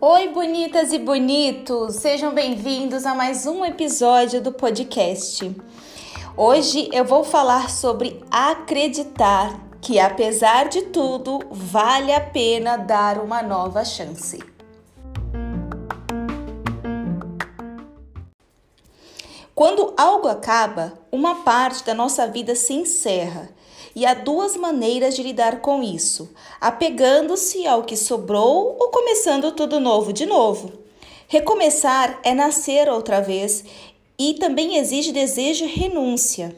Oi, bonitas e bonitos! Sejam bem-vindos a mais um episódio do podcast. Hoje eu vou falar sobre acreditar que, apesar de tudo, vale a pena dar uma nova chance. Quando algo acaba, uma parte da nossa vida se encerra e há duas maneiras de lidar com isso: apegando-se ao que sobrou ou começando tudo novo de novo. Recomeçar é nascer outra vez e também exige desejo e renúncia.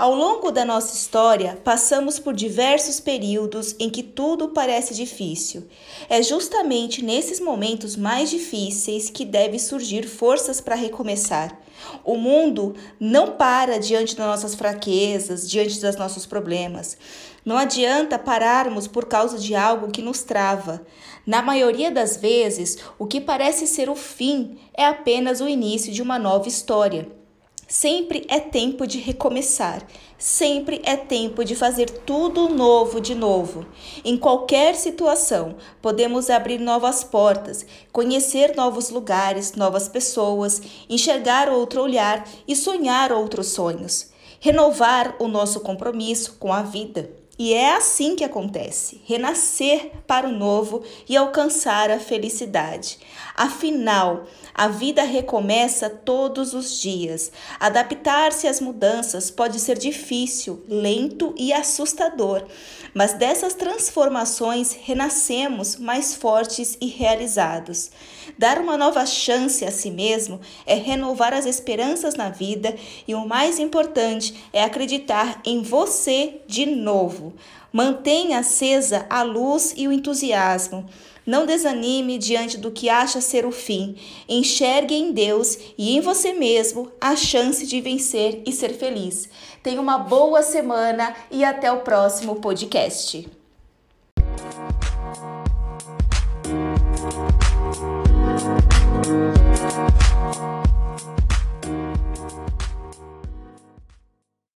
Ao longo da nossa história, passamos por diversos períodos em que tudo parece difícil. É justamente nesses momentos mais difíceis que deve surgir forças para recomeçar. O mundo não para diante das nossas fraquezas, diante dos nossos problemas. Não adianta pararmos por causa de algo que nos trava. Na maioria das vezes, o que parece ser o fim é apenas o início de uma nova história. Sempre é tempo de recomeçar, sempre é tempo de fazer tudo novo de novo. Em qualquer situação, podemos abrir novas portas, conhecer novos lugares, novas pessoas, enxergar outro olhar e sonhar outros sonhos. Renovar o nosso compromisso com a vida. E é assim que acontece: renascer para o novo e alcançar a felicidade. Afinal, a vida recomeça todos os dias. Adaptar-se às mudanças pode ser difícil, lento e assustador, mas dessas transformações renascemos mais fortes e realizados. Dar uma nova chance a si mesmo é renovar as esperanças na vida e o mais importante é acreditar em você de novo. Mantenha acesa a luz e o entusiasmo. Não desanime diante do que acha ser o fim. Enxergue em Deus e em você mesmo a chance de vencer e ser feliz. Tenha uma boa semana e até o próximo podcast.